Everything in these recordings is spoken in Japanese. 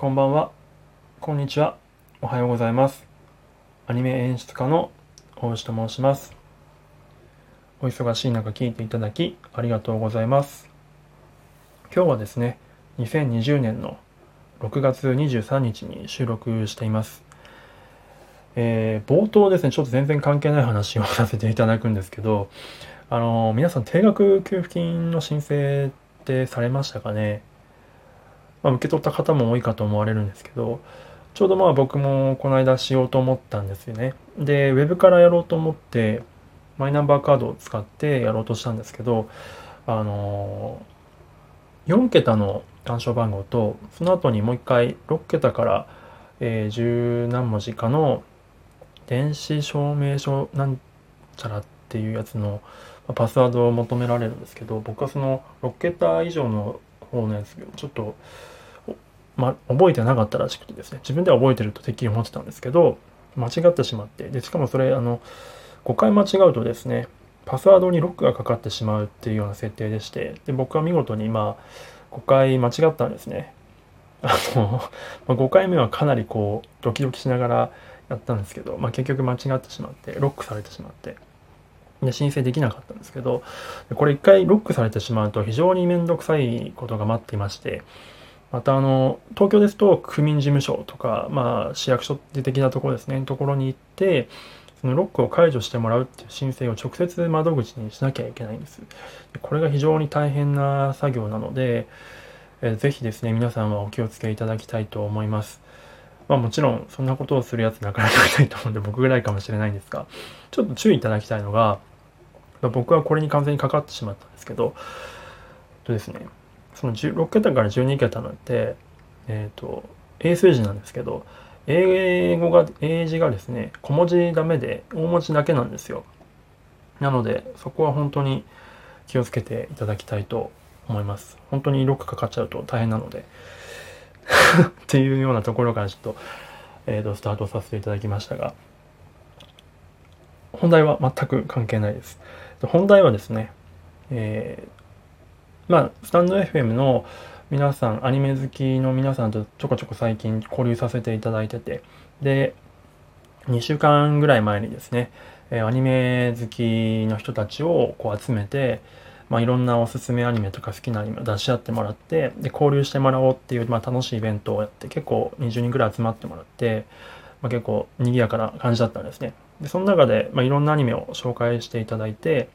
こんばんは。こんにちは。おはようございます。アニメ演出家の大内と申します。お忙しい中聞いていただきありがとうございます。今日はですね、2020年の6月23日に収録しています。えー、冒頭ですね、ちょっと全然関係ない話をさせていただくんですけど、あの、皆さん定額給付金の申請ってされましたかね？まあ、受け取った方も多いかと思われるんですけど、ちょうどまあ僕もこの間しようと思ったんですよね。で、ウェブからやろうと思って、マイナンバーカードを使ってやろうとしたんですけど、あのー、4桁の暗証番号と、その後にもう一回6桁から、えー、十何文字かの電子証明書なんちゃらっていうやつのパスワードを求められるんですけど、僕はその6桁以上の方のやつちょっと、ま、覚えてなかったらしくてですね自分では覚えてるとてっきり思ってたんですけど間違ってしまってでしかもそれあの5回間違うとですねパスワードにロックがかかってしまうっていうような設定でしてで僕は見事にまあ5回間違ったんですね。あの、ま5回目はかなりこうドキドキしながらやったんですけど、まあ、結局間違ってしまってロックされてしまって。で申請できなかったんですけどこれ一回ロックされてしまうと非常に面倒くさいことが待っていましてまたあの東京ですと区民事務所とか、まあ、市役所的なところですねところに行ってそのロックを解除してもらうっていう申請を直接窓口にしなきゃいけないんです。これが非常に大変な作業なので、えー、ぜひですね、皆さんはお気をつけいただきたいと思います。まあもちろん、そんなことをするやつなかなかいないと思うんで僕ぐらいかもしれないんですが、ちょっと注意いただきたいのが、僕はこれに完全にかかってしまったんですけど、とですね、その16桁から12桁なんて、えっ、ー、と、英数字なんですけど、英語が、英字がですね、小文字ダメで大文字だけなんですよ。なので、そこは本当に気をつけていただきたいと思います。本当にロックかかっちゃうと大変なので。っていうようなところからちょっと、えーと、スタートさせていただきましたが、本題は全く関係ないです。本題はですね、えー、まあ、スタンド FM の皆さん、アニメ好きの皆さんとちょこちょこ最近交流させていただいてて、で、2週間ぐらい前にですね、えアニメ好きの人たちをこう集めて、まあ、いろんなおすすめアニメとか好きなアニメを出し合ってもらって、で、交流してもらおうっていう、まあ、楽しいイベントをやって、結構20人ぐらい集まってもらって、まあ、結構賑やかな感じだったんですね。で、その中で、まあ、いろんなアニメを紹介していただいて、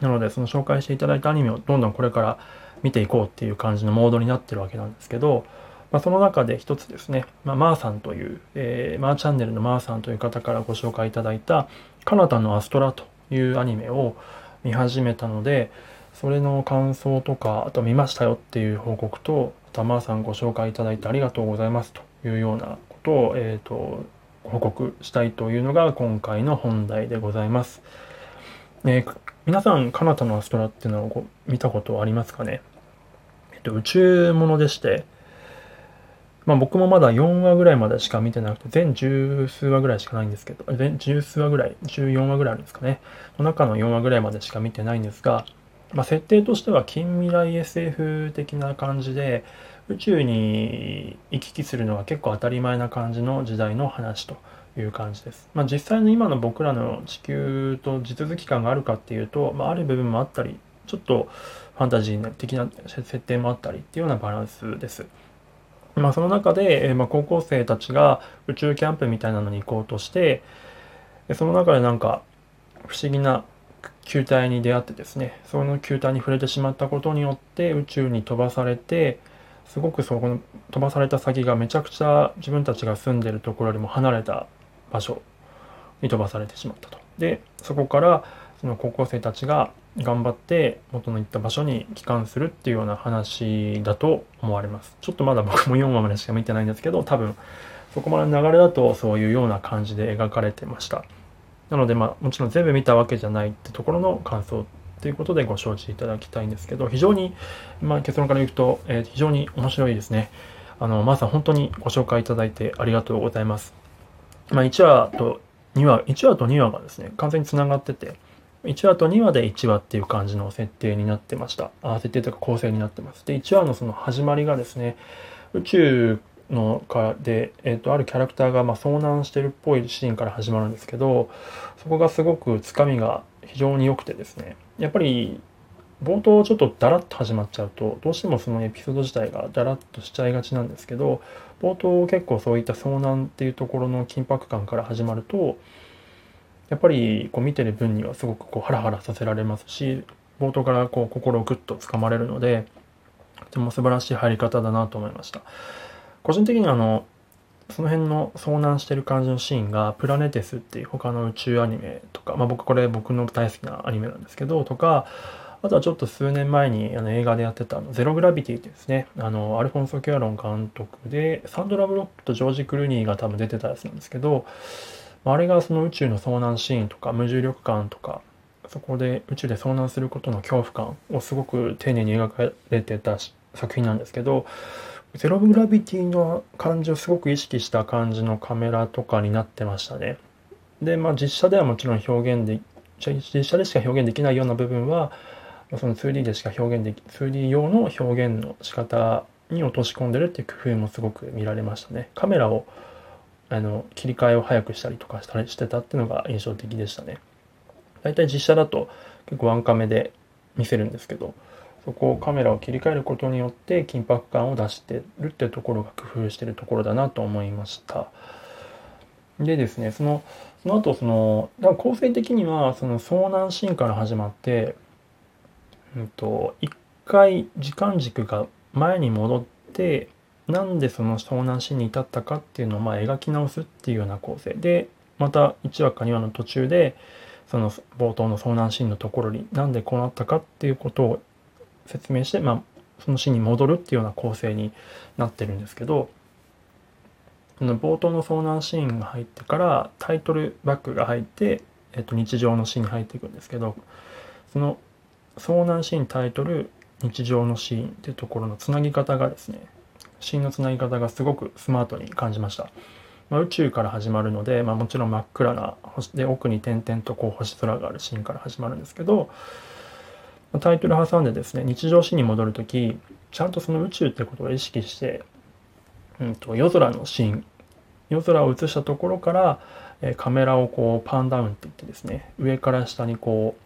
なので、その紹介していただいたアニメをどんどんこれから見ていこうっていう感じのモードになってるわけなんですけど、まあ、その中で一つですね、まあ、マーさんという、えー、マーチャンネルのマーさんという方からご紹介いただいた、カナタのアストラというアニメを見始めたので、それの感想とか、あと見ましたよっていう報告と、またマーさんご紹介いただいてありがとうございますというようなことを、えっ、ー、と、報告したいというのが今回の本題でございます。えー、皆さん、カナタのアストラっていうのを見たことありますかね？えっと、宇宙ものでして、まあ僕もまだ4話ぐらいまでしか見てなくて、全十数話ぐらいしかないんですけど、全十数話ぐらい、14話ぐらいあるんですかね？の中の4話ぐらいまでしか見てないんですが、まあ設定としては近未来 SF 的な感じで、宇宙に行き来するのが結構当たり前な感じの時代の話という感じです。まあ、実際の今の僕らの地球と地続き感があるかっていうと、まあ、ある部分もあったり、ちょっとファンタジー的な設定もあったりっていうようなバランスです。まあ、その中で、えまあ、高校生たちが宇宙キャンプみたいなのに行こうとして、その中でなんか不思議な球体に出会ってですね、その球体に触れてしまったことによって宇宙に飛ばされて、すごくそこの飛ばされた先がめちゃくちゃ自分たちが住んでるところよりも離れた場所に飛ばされてしまったと。でそこからその高校生たちが頑張って元の行った場所に帰還するっていうような話だと思われます。ちょっとまだ僕も4話までしか見てないんですけど多分そこまでの流れだとそういうような感じで描かれてました。なのでまあもちろん全部見たわけじゃないってところの感想ということでご承知いただきたいんですけど、非常に、まあ、結論から言うと、えー、非常に面白いですね。あの、まーさん本当にご紹介いただいてありがとうございます。まあ、1話と2話、1話と2話がですね、完全に繋がってて、1話と2話で1話っていう感じの設定になってました。あ設定というか構成になってます。で、1話のその始まりがですね、宇宙のかで、えーと、あるキャラクターがまあ遭難してるっぽいシーンから始まるんですけどそこがすごくつかみが非常に良くてですね。やっぱり冒頭ちょっとダラッと始まっちゃうとどうしてもそのエピソード自体がダラッとしちゃいがちなんですけど冒頭結構そういった遭難っていうところの緊迫感から始まるとやっぱりこう見てる分にはすごくこうハラハラさせられますし冒頭からこう心をグッとつかまれるのでとても素晴らしい入り方だなと思いました。個人的にはあのその辺の遭難してる感じのシーンがプラネテスっていう他の宇宙アニメとか、まあ僕これ僕の大好きなアニメなんですけど、とか、あとはちょっと数年前にあの映画でやってたあのゼログラビティってですね、あの、アルフォンソ・キュアロン監督で、サンドラ・ブロックとジョージ・クルーニーが多分出てたやつなんですけど、あれがその宇宙の遭難シーンとか無重力感とか、そこで宇宙で遭難することの恐怖感をすごく丁寧に描かれてた作品なんですけど、ゼログラビティの感じをすごく意識した感じのカメラとかになってましたね。で、まあ実写ではもちろん表現で、実写でしか表現できないような部分は、その 2D でしか表現でき、2D 用の表現の仕方に落とし込んでるっていう工夫もすごく見られましたね。カメラを、あの、切り替えを早くしたりとかしたりしてたっていうのが印象的でしたね。大体実写だと結構ワンカメで見せるんですけど、そこをカメラを切り替えることによって緊迫感を出してるってところが工夫してるところだなと思いました。でですね、その、その後その、だから構成的にはその遭難シーンから始まって、うんと、一回時間軸が前に戻って、なんでその遭難シーンに至ったかっていうのをまあ描き直すっていうような構成で、また1話か2話の途中で、その冒頭の遭難シーンのところになんでこうなったかっていうことを説明して、まあ、そのシーンに戻るっていうような構成になってるんですけどその冒頭の遭難シーンが入ってからタイトルバックが入って、えっと、日常のシーンに入っていくんですけどその遭難シーンタイトル日常のシーンっていうところのつなぎ方がですねシーンのつなぎ方がすごくスマートに感じました。まあ、宇宙から始まるので、まあ、もちろん真っ暗な星で奥に点々とこう星空があるシーンから始まるんですけどタイトル挟んでですね、日常史に戻るとき、ちゃんとその宇宙ってことを意識して、うんと、夜空のシーン、夜空を映したところから、えカメラをこうパンダウンって言ってですね、上から下にこ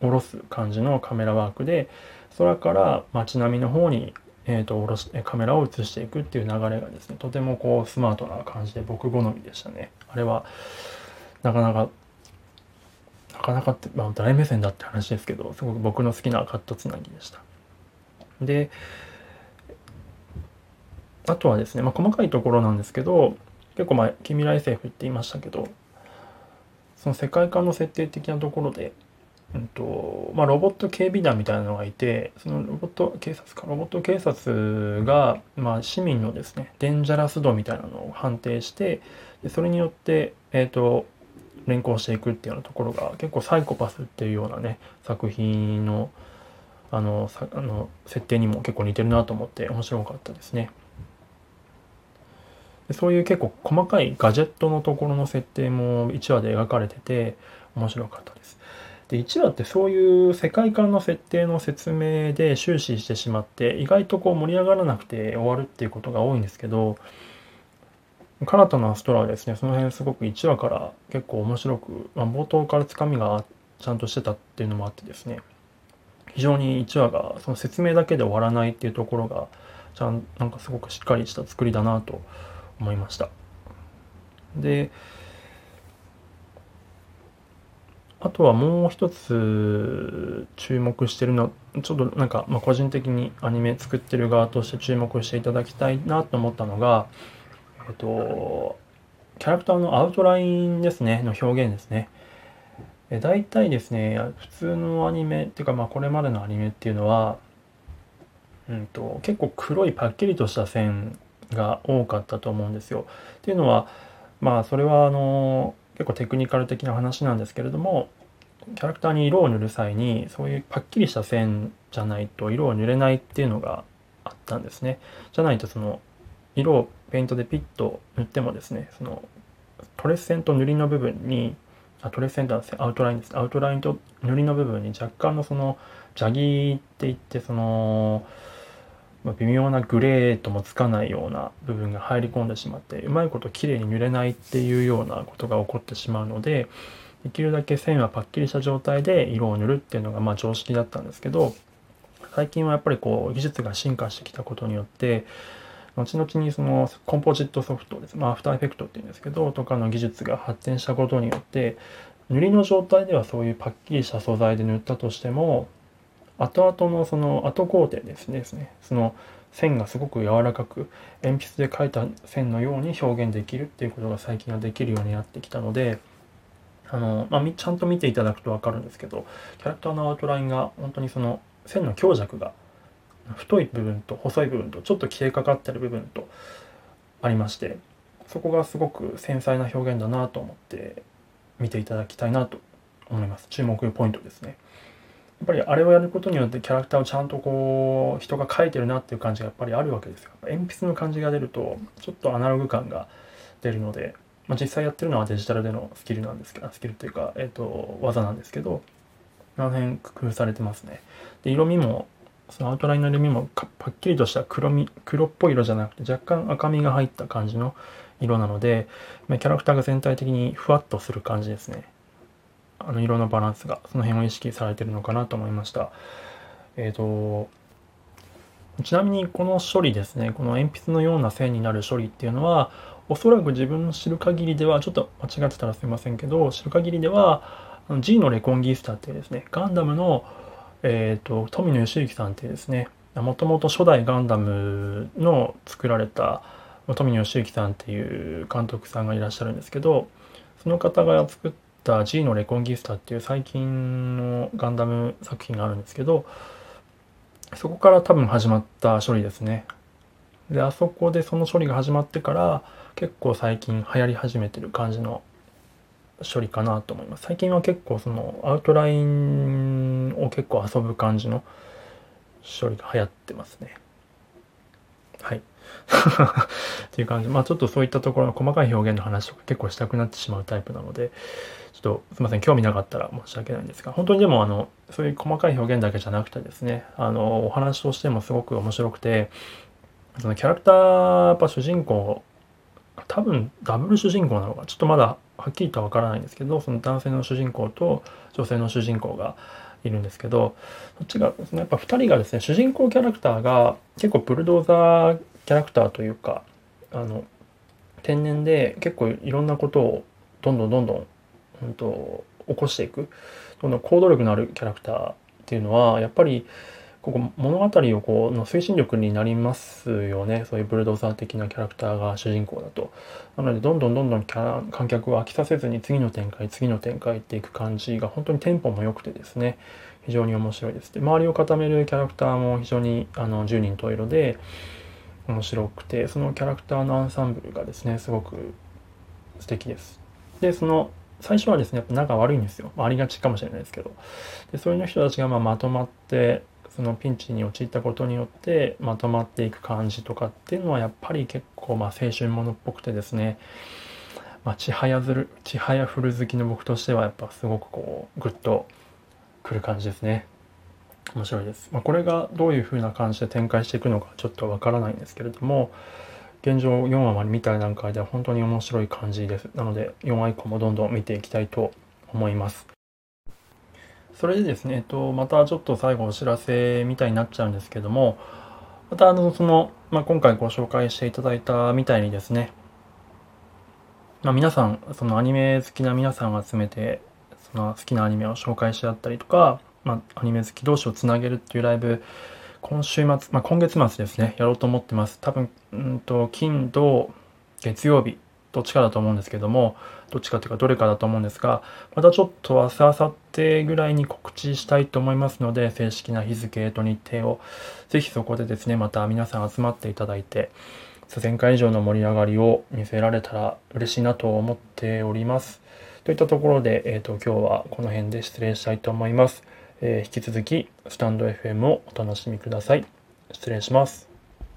う、下ろす感じのカメラワークで、空から街並みの方に、えーと、下ろしカメラを映していくっていう流れがですね、とてもこうスマートな感じで僕好みでしたね。あれは、なかなかなかなかって、まあ、大目線だって話ですけど、すごく僕の好きなカットつなぎでした。で、あとはですね、まあ、細かいところなんですけど、結構前、近未来政府って言いましたけど、その世界観の設定的なところで、うんとまあ、ロボット警備団みたいなのがいて、そのロボット警察か、ロボット警察が、まあ、市民のですね、デンジャラス度みたいなのを判定して、でそれによって、えっ、ー、と、連行していくっていうようなところが結構サイコパスっていうようなね作品のあのさあの設定にも結構似てるなと思って面白かったですね。でそういう結構細かいガジェットのところの設定も1話で描かれてて面白かったです。で1話ってそういう世界観の設定の説明で終始してしまって意外とこう盛り上がらなくて終わるっていうことが多いんですけどカナタのアストラはですね、その辺すごく1話から結構面白く、まあ、冒頭からつかみがちゃんとしてたっていうのもあってですね、非常に1話がその説明だけで終わらないっていうところが、ちゃんなんかすごくしっかりした作りだなと思いました。で、あとはもう一つ注目してるの、ちょっとなんか、まあ、個人的にアニメ作ってる側として注目していただきたいなと思ったのが、えっと、キャラクターのアウトラインですね、の表現ですね。え大体ですね、普通のアニメっていうか、まあこれまでのアニメっていうのは、うんと、結構黒いパッキリとした線が多かったと思うんですよ。っていうのは、まあそれはあの、結構テクニカル的な話なんですけれども、キャラクターに色を塗る際に、そういうパッキリした線じゃないと色を塗れないっていうのがあったんですね。じゃないとその色をペイントでピッと塗ってもですねそのトレス線と塗りの部分にあトレス線とはアウトラインです。アウトラインと塗りの部分に若干のそのジャギーっていってそのまあ、微妙なグレーともつかないような部分が入り込んでしまってうまいこと綺麗に塗れないっていうようなことが起こってしまうのでできるだけ線はパッキリした状態で色を塗るっていうのがまあ常識だったんですけど最近はやっぱりこう技術が進化してきたことによって後々にそのコンポジットソフトです、まあ、アフターエフェクトっていうんですけどとかの技術が発展したことによって塗りの状態ではそういうパッキリした素材で塗ったとしても後々のその後工程ですね。その線がすごく柔らかく鉛筆で描いた線のように表現できるっていうことが最近はできるようになってきたのであの、まあ、ちゃんと見ていただくと分かるんですけどキャラクターのアウトラインが本当にその線の強弱が太い部分と細い部分とちょっと消えかかってる部分とありましてそこがすごく繊細な表現だなと思って見ていただきたいなと思います。注目ポイントですね。やっぱりあれをやることによってキャラクターをちゃんとこう人が描いてるなっていう感じがやっぱりあるわけですよ。鉛筆の感じが出るとちょっとアナログ感が出るので、まあ、実際やってるのはデジタルでのスキルなんですけどスキルっていうか、えーと、技なんですけどあの辺工夫されてますね。で色味もそのアウトラインの色味もパッキリとした黒み黒っぽい色じゃなくて若干赤みが入った感じの色なのでキャラクターが全体的にふわっとする感じですねあの色のバランスがその辺を意識されてるのかなと思いました。えっ、ー、とちなみにこの処理ですねこの鉛筆のような線になる処理っていうのはおそらく自分の知る限りではちょっと間違ってたらすいませんけど知る限りでは G のレコンギースターっていうですねガンダムの、えーと、富野義行さんってですねもともと初代ガンダムの作られた富野義行さんっていう監督さんがいらっしゃるんですけどその方が作った G のレコンギスタっていう最近のガンダム作品があるんですけど、そこから多分始まった処理ですね。で、あそこでその処理が始まってから結構最近流行り始めてる感じの処理かなと思います。最近は結構そのアウトラインを結構遊ぶ感じの処理が流行ってますね。はい。っていう感じ。まあちょっとそういったところの細かい表現の話とか結構したくなってしまうタイプなので、ちょっとすいません、興味なかったら申し訳ないんですが、本当にでもあの、そういう細かい表現だけじゃなくてですね、あの、お話としてもすごく面白くて、そのキャラクター、やっぱ主人公、多分ダブル主人公なのか、ちょっとまだはっきりとはわからないんですけど、その男性の主人公と女性の主人公がいるんですけど、そっちが、やっぱ2人がですね、主人公キャラクターが結構ブルドーザーキャラクターというかあの天然で結構いろんなことをどんどんどんどん、うんと、起こしていくどんどん行動力のあるキャラクターっていうのはやっぱりここ物語をこうの推進力になりますよね。そういうブルドーザー的なキャラクターが主人公だと。なのでどんどんどんどんキャラ観客を飽きさせずに次の展開次の展開っていく感じが本当にテンポも良くてですね。非常に面白いです。で周りを固めるキャラクターも非常にあの10人十色で面白くてそのキャラクターのアンサンブルがですねすごく素敵です。でその最初はですねやっぱ仲悪いんですよ、まあ、ありがちかもしれないですけど。でそういう人たちがままとまってそのピンチに陥ったことによってまとまっていく感じとかっていうのはやっぱり結構まあ青春ものっぽくてですねまあ、ちはやずる、ちはやふる好きの僕としてはやっぱすごくこう、グッとくる感じですね。面白いです。まあ、これがどういう風な感じで展開していくのかちょっとわからないんですけれども、現状4話まで見た段階では本当に面白い感じです。なので4話以降もどんどん見ていきたいと思います。それでですね、えっと、またちょっと最後お知らせみたいになっちゃうんですけども、またあの、その、まあ、今回ご紹介していただいたみたいにですね、まあ、皆さん、そのアニメ好きな皆さんを集めて、その好きなアニメを紹介し合ったりとか、まあ、アニメ好き同士をつなげるっていうライブ、今週末、まあ、今月末ですね、やろうと思ってます。多分、うんと、金、土、月曜日、どっちかだと思うんですけども、どっちかというかどれかだと思うんですが、またちょっと明日、明後日ぐらいに告知したいと思いますので、正式な日付と日程を、ぜひそこでですね、また皆さん集まっていただいて、前回以上の盛り上がりを見せられたら嬉しいなと思っております。といったところで、えっ、ー、と、今日はこの辺で失礼したいと思います。えー、引き続きスタンド FM をお楽しみください。失礼します。